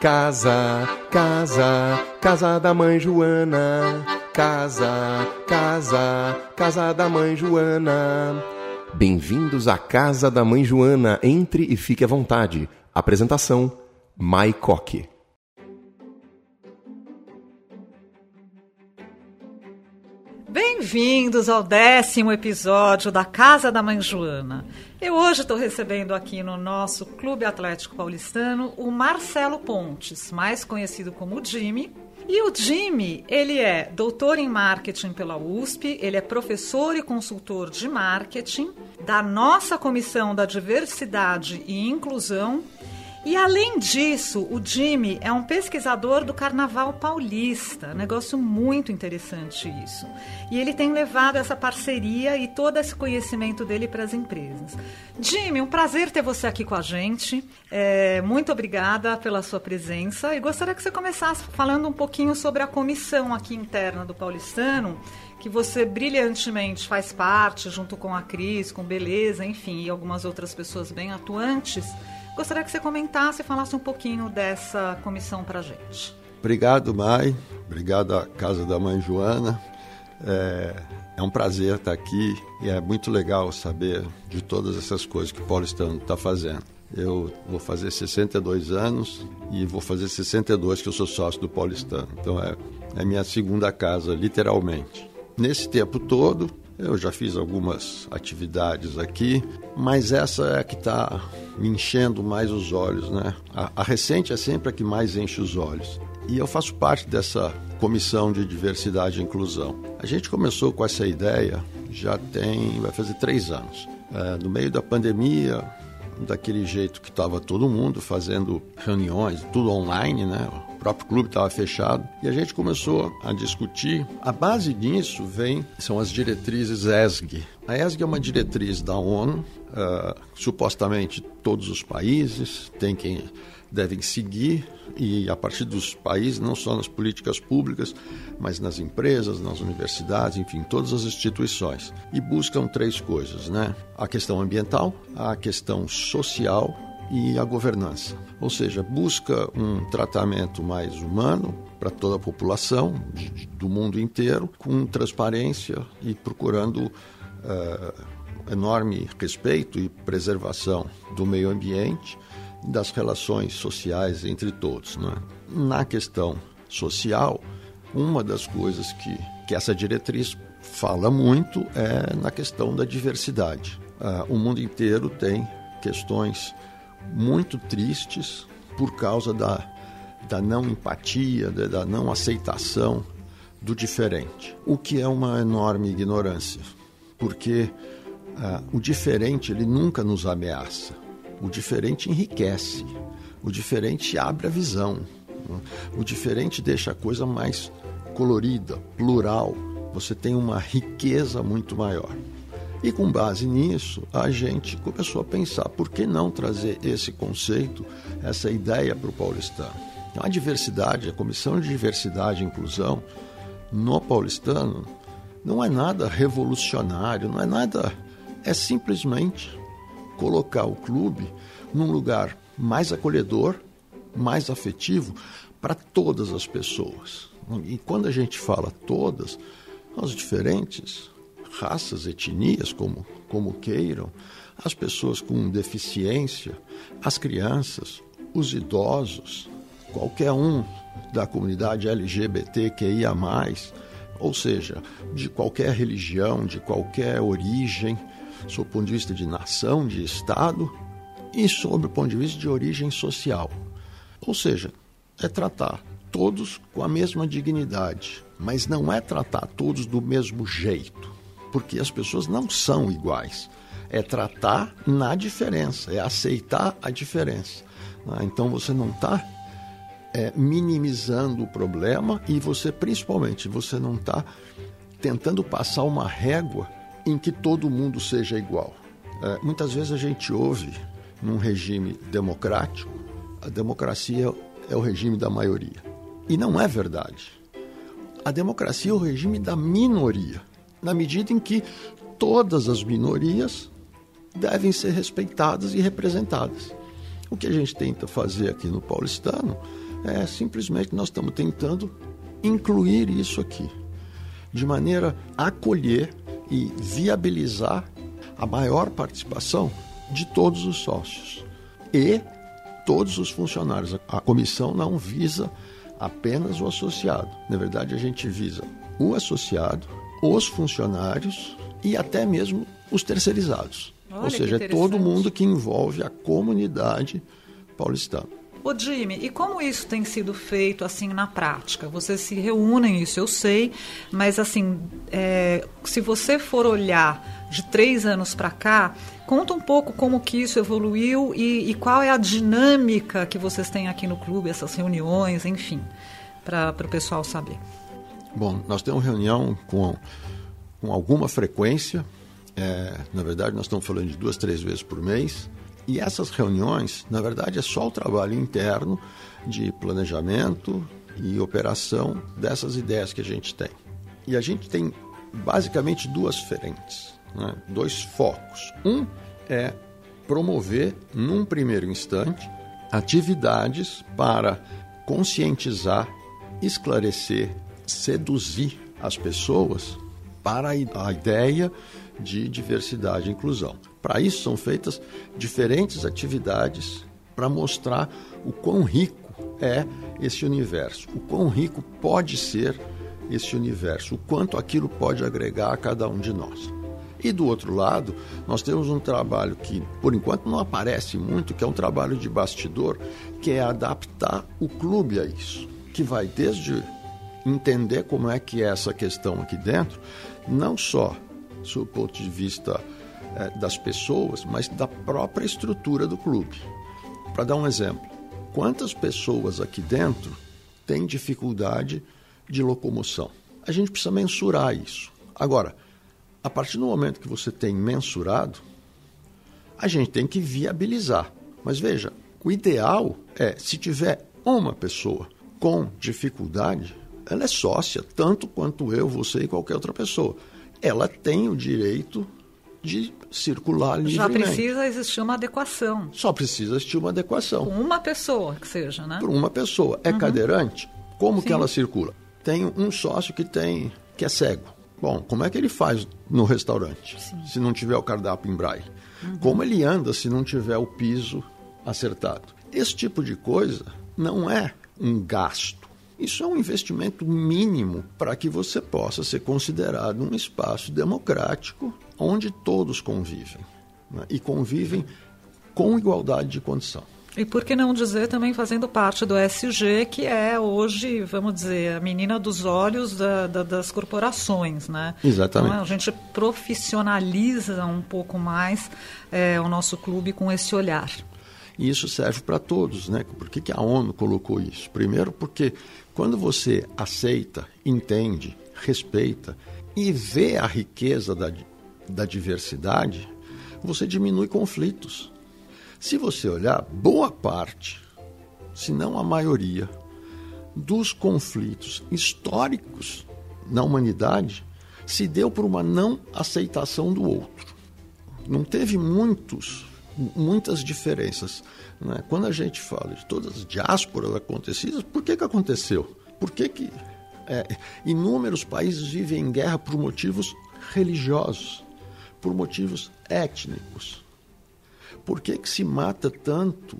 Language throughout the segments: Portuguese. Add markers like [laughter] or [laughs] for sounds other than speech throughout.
Casa, casa, casa da mãe Joana. Casa, casa, casa da mãe Joana. Bem-vindos à Casa da Mãe Joana. Entre e fique à vontade. Apresentação: Mai Coque. Bem-vindos ao décimo episódio da Casa da Mãe Joana. Eu hoje estou recebendo aqui no nosso Clube Atlético Paulistano o Marcelo Pontes, mais conhecido como Jimmy. E o Jimmy, ele é doutor em marketing pela USP, ele é professor e consultor de marketing da nossa Comissão da Diversidade e Inclusão e além disso, o Jimmy é um pesquisador do Carnaval Paulista. Negócio muito interessante isso. E ele tem levado essa parceria e todo esse conhecimento dele para as empresas. Jimmy, um prazer ter você aqui com a gente. É, muito obrigada pela sua presença. E gostaria que você começasse falando um pouquinho sobre a comissão aqui interna do Paulistano que você brilhantemente faz parte, junto com a Cris, com Beleza, enfim, e algumas outras pessoas bem atuantes. Gostaria que você comentasse e falasse um pouquinho dessa comissão para a gente. Obrigado, Mai. Obrigado à Casa da Mãe Joana. É, é, um prazer estar aqui e é muito legal saber de todas essas coisas que o Paulistano está fazendo. Eu vou fazer 62 anos e vou fazer 62 que eu sou sócio do Paulistano. Então é, é minha segunda casa, literalmente. Nesse tempo todo, eu já fiz algumas atividades aqui, mas essa é a que está me enchendo mais os olhos, né? A, a recente é sempre a que mais enche os olhos. E eu faço parte dessa comissão de diversidade e inclusão. A gente começou com essa ideia já tem, vai fazer três anos. É, no meio da pandemia, daquele jeito que estava todo mundo fazendo reuniões, tudo online, né? O próprio clube estava fechado e a gente começou a discutir. A base disso vem são as diretrizes ESG. A ESG é uma diretriz da ONU, uh, supostamente todos os países têm que devem seguir e a partir dos países, não só nas políticas públicas, mas nas empresas, nas universidades, enfim, todas as instituições. E buscam três coisas, né? A questão ambiental, a questão social e a governança. Ou seja, busca um tratamento mais humano para toda a população do mundo inteiro, com transparência e procurando uh, enorme respeito e preservação do meio ambiente das relações sociais entre todos. Né? Na questão social, uma das coisas que, que essa diretriz fala muito é na questão da diversidade. Ah, o mundo inteiro tem questões muito tristes por causa da, da não empatia, da, não aceitação do diferente, o que é uma enorme ignorância, porque ah, o diferente ele nunca nos ameaça. O diferente enriquece, o diferente abre a visão, o diferente deixa a coisa mais colorida, plural. Você tem uma riqueza muito maior. E com base nisso, a gente começou a pensar por que não trazer esse conceito, essa ideia para o paulistano. A diversidade, a Comissão de Diversidade e Inclusão no paulistano não é nada revolucionário, não é nada. É simplesmente colocar o clube num lugar mais acolhedor, mais afetivo para todas as pessoas. E quando a gente fala todas, as diferentes raças, etnias, como, como queiram, as pessoas com deficiência, as crianças, os idosos, qualquer um da comunidade LGBTQIA, ou seja, de qualquer religião, de qualquer origem, sob o ponto de vista de nação, de Estado e sob o ponto de vista de origem social. Ou seja, é tratar todos com a mesma dignidade, mas não é tratar todos do mesmo jeito, porque as pessoas não são iguais. É tratar na diferença, é aceitar a diferença. Ah, então você não está é, minimizando o problema e você, principalmente, você não está tentando passar uma régua em que todo mundo seja igual. É, muitas vezes a gente ouve, num regime democrático, a democracia é o regime da maioria. E não é verdade. A democracia é o regime da minoria, na medida em que todas as minorias devem ser respeitadas e representadas. O que a gente tenta fazer aqui no paulistano É simplesmente nós estamos tentando incluir isso aqui, de maneira a acolher e viabilizar a maior participação de todos os sócios e todos os funcionários. A comissão não visa apenas o associado. Na verdade, a gente visa o associado, os funcionários e até mesmo os terceirizados. Olha Ou seja, é todo mundo que envolve a comunidade paulistana. Ô Jimmy, e como isso tem sido feito assim na prática? Vocês se reúnem, isso eu sei, mas assim, é, se você for olhar de três anos para cá, conta um pouco como que isso evoluiu e, e, qual é a dinâmica que vocês têm aqui no clube, essas reuniões, enfim, para o pessoal saber. Bom, nós temos reunião com, com alguma frequência, é, na verdade nós estamos falando de duas, três vezes por mês, e essas reuniões, na verdade, é só o trabalho interno de planejamento e operação dessas ideias que a gente tem. E a gente tem basicamente duas frentes, né? dois focos. Um é promover, num primeiro instante, atividades para conscientizar, esclarecer, seduzir as pessoas para a ideia de diversidade e inclusão. Para isso são feitas diferentes atividades para mostrar o quão rico é esse universo, o quão rico pode ser esse universo, o quanto aquilo pode agregar a cada um de nós. E do outro lado, nós temos um trabalho que, por enquanto, não aparece muito, que é um trabalho de bastidor, que é adaptar o clube a isso, que vai desde entender como é que é essa questão aqui dentro, não só do ponto de vista é, das pessoas, mas da própria estrutura do clube. Para dar um exemplo, quantas pessoas aqui dentro têm dificuldade de locomoção? A gente precisa mensurar isso. Agora, a partir do momento que você tem mensurado, a gente tem que viabilizar. Mas veja, o ideal é, se tiver uma pessoa com dificuldade, ela é sócia, tanto quanto eu, você e qualquer outra pessoa. Ela tem o direito de circular livremente. Já precisa existir uma adequação. Só precisa existir uma adequação. Com uma pessoa que seja, né? Por uma pessoa. É uhum. cadeirante? Como Sim. que ela circula? Tem um sócio que tem que é cego. Bom, como é que ele faz no restaurante Sim. se não tiver o cardápio em braille? Uhum. Como ele anda se não tiver o piso acertado? Esse tipo de coisa não é um gasto. Isso é um investimento mínimo para que você possa ser considerado um espaço democrático onde todos convivem né? e convivem com igualdade de condição. E por que não dizer também fazendo parte do SG, que é hoje, vamos dizer, a menina dos olhos da, da, das corporações, né? Exatamente. Então, a gente profissionaliza um pouco mais é, o nosso clube com esse olhar. E isso serve para todos, né? Por que, que a ONU colocou isso? Primeiro porque quando você aceita, entende, respeita e vê a riqueza da, da diversidade, você diminui conflitos. Se você olhar, boa parte, se não a maioria, dos conflitos históricos na humanidade se deu por uma não aceitação do outro. Não teve muitos, muitas diferenças. Né? Quando a gente fala de todas as diásporas acontecidas, por que, que aconteceu? Por que, que é, inúmeros países vivem em guerra por motivos religiosos? por motivos étnicos. Por que, que se mata tanto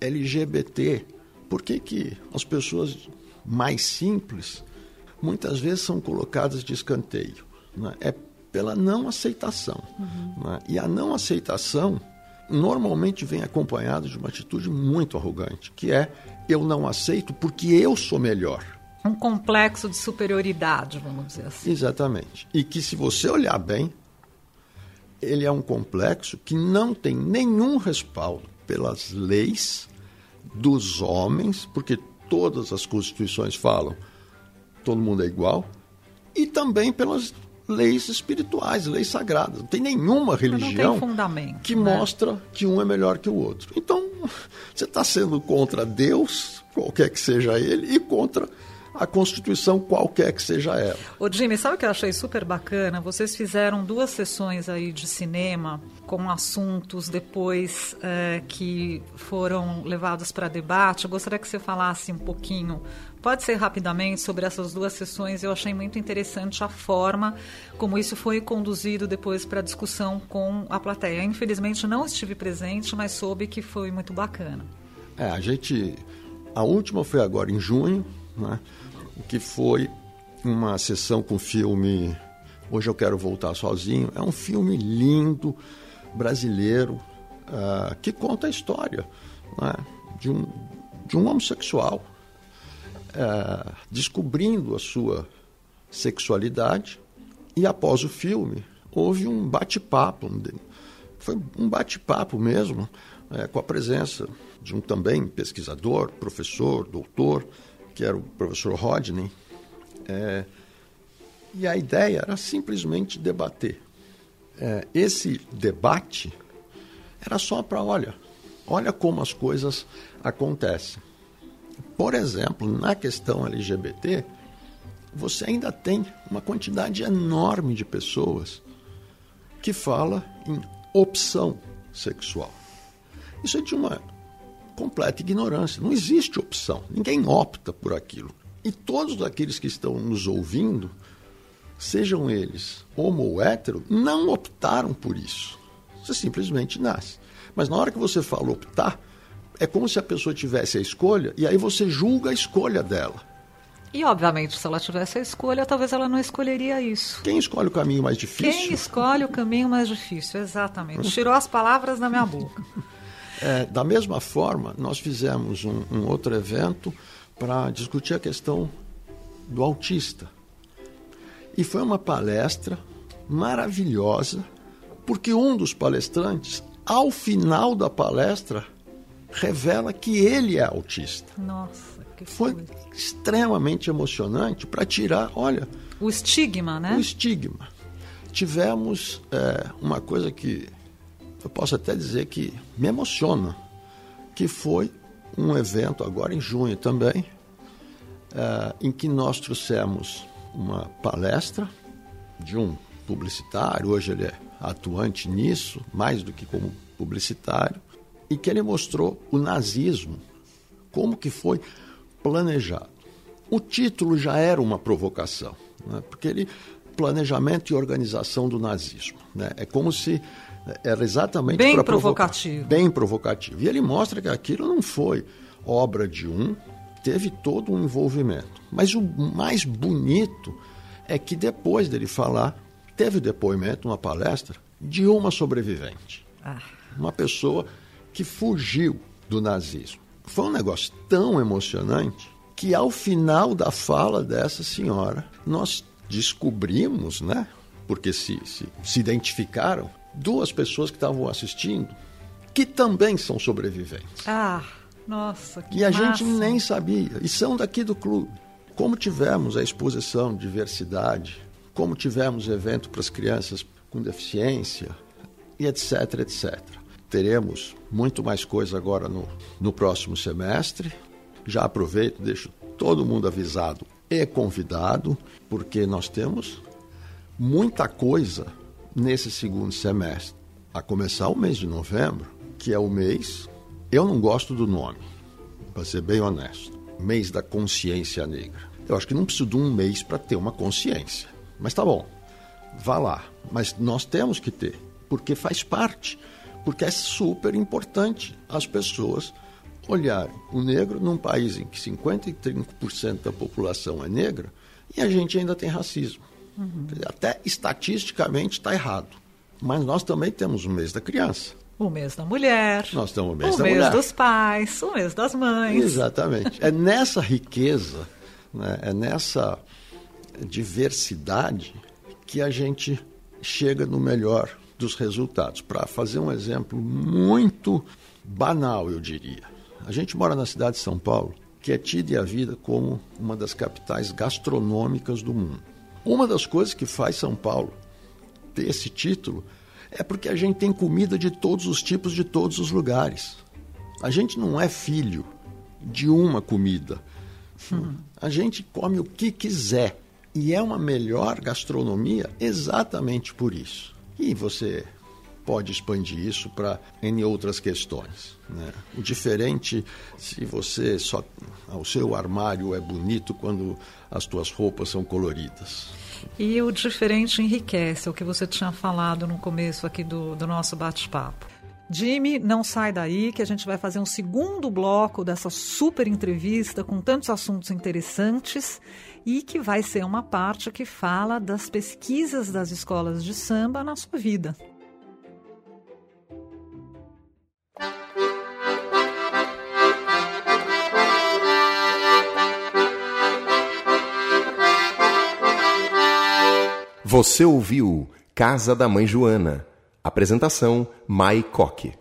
LGBT? Por que, que as pessoas mais simples muitas vezes são colocadas de escanteio? Né? É pela não aceitação. Uhum. Né? E a não aceitação normalmente vem acompanhada de uma atitude muito arrogante, que é eu não aceito porque eu sou melhor. Um complexo de superioridade, vamos dizer assim. Exatamente. E que se você olhar bem, ele é um complexo que não tem nenhum respaldo pelas leis dos homens, porque todas as constituições falam todo mundo é igual, e também pelas leis espirituais, leis sagradas. Não tem nenhuma religião tem que né? mostra que um é melhor que o outro. Então, [laughs] você está sendo contra Deus, qualquer que seja ele, e contra a Constituição, qualquer que seja ela. Ô Jimmy, sabe o que eu achei super bacana? Vocês fizeram duas sessões aí de cinema com assuntos depois é, que foram levados para debate. Eu gostaria que você falasse um pouquinho, pode ser rapidamente, sobre essas duas sessões. Eu achei muito interessante a forma como isso foi conduzido depois para discussão com a plateia. Infelizmente não estive presente, mas soube que foi muito bacana. É, a gente. A última foi agora em junho, né? que foi uma sessão com filme Hoje Eu Quero Voltar Sozinho. É um filme lindo, brasileiro, uh, que conta a história né? de, um, de um homossexual uh, descobrindo a sua sexualidade. E após o filme, houve um bate-papo. Foi um bate-papo mesmo, uh, com a presença de um também pesquisador, professor, doutor, que era o professor Rodney. É, e a ideia era simplesmente debater. É, esse debate era só para, olha, olha como as coisas acontecem. Por exemplo, na questão LGBT, você ainda tem uma quantidade enorme de pessoas que fala em opção sexual. Isso é de uma completa ignorância. Não existe opção. Ninguém opta por aquilo. E todos aqueles que estão nos ouvindo, sejam eles homo ou hétero, não optaram por isso. Você simplesmente nasce. Mas na hora que você fala optar, é como se a pessoa tivesse a escolha e aí você julga a escolha dela. E, obviamente, se ela tivesse a escolha, talvez ela não escolheria isso. Quem escolhe o caminho mais difícil? Quem escolhe o caminho mais difícil, exatamente. Tirou as palavras da minha boca. [laughs] É, da mesma forma, nós fizemos um, um outro evento para discutir a questão do autista. E foi uma palestra maravilhosa, porque um dos palestrantes, ao final da palestra, revela que ele é autista. Nossa, que foi coisa. extremamente emocionante para tirar, olha, o estigma, né? O estigma. Tivemos é, uma coisa que eu posso até dizer que me emociona, que foi um evento agora em junho também, é, em que nós trouxemos uma palestra de um publicitário, hoje ele é atuante nisso, mais do que como publicitário, e que ele mostrou o nazismo, como que foi planejado. O título já era uma provocação, né? porque ele planejamento e organização do nazismo, né? é como se era exatamente bem provocativo. Bem provocativo. E ele mostra que aquilo não foi obra de um, teve todo um envolvimento. Mas o mais bonito é que depois dele falar, teve o depoimento, uma palestra, de uma sobrevivente. Ah. Uma pessoa que fugiu do nazismo. Foi um negócio tão emocionante que ao final da fala dessa senhora, nós descobrimos, né? Porque se, se, se identificaram duas pessoas que estavam assistindo que também são sobreviventes. Ah, nossa, que E a massa. gente nem sabia. E são daqui do clube. Como tivemos a exposição diversidade, como tivemos evento para as crianças com deficiência, e etc, etc. Teremos muito mais coisa agora no, no próximo semestre. Já aproveito, deixo todo mundo avisado e convidado, porque nós temos muita coisa nesse segundo semestre, a começar o mês de novembro, que é o mês, eu não gosto do nome, para ser bem honesto, mês da consciência negra. Eu acho que não preciso de um mês para ter uma consciência, mas tá bom, vá lá. Mas nós temos que ter, porque faz parte, porque é super importante as pessoas olharem o negro num país em que 55% da população é negra e a gente ainda tem racismo. Uhum. Até estatisticamente está errado. Mas nós também temos o mês da criança. O mês da mulher. Nós temos o mês o da mês mulher. dos pais, o mês das mães. Exatamente. É nessa riqueza, né, é nessa diversidade que a gente chega no melhor dos resultados. Para fazer um exemplo muito banal, eu diria. A gente mora na cidade de São Paulo, que é tida e a vida como uma das capitais gastronômicas do mundo. Uma das coisas que faz São Paulo ter esse título é porque a gente tem comida de todos os tipos, de todos os lugares. A gente não é filho de uma comida. Uhum. A gente come o que quiser. E é uma melhor gastronomia exatamente por isso. E você pode expandir isso para N outras questões. Né? O diferente, se você só. O seu armário é bonito quando as tuas roupas são coloridas. E o diferente enriquece, é o que você tinha falado no começo aqui do, do nosso bate-papo. Jimmy, não sai daí que a gente vai fazer um segundo bloco dessa super entrevista com tantos assuntos interessantes e que vai ser uma parte que fala das pesquisas das escolas de samba na sua vida. Você ouviu Casa da Mãe Joana. Apresentação Mai Coque.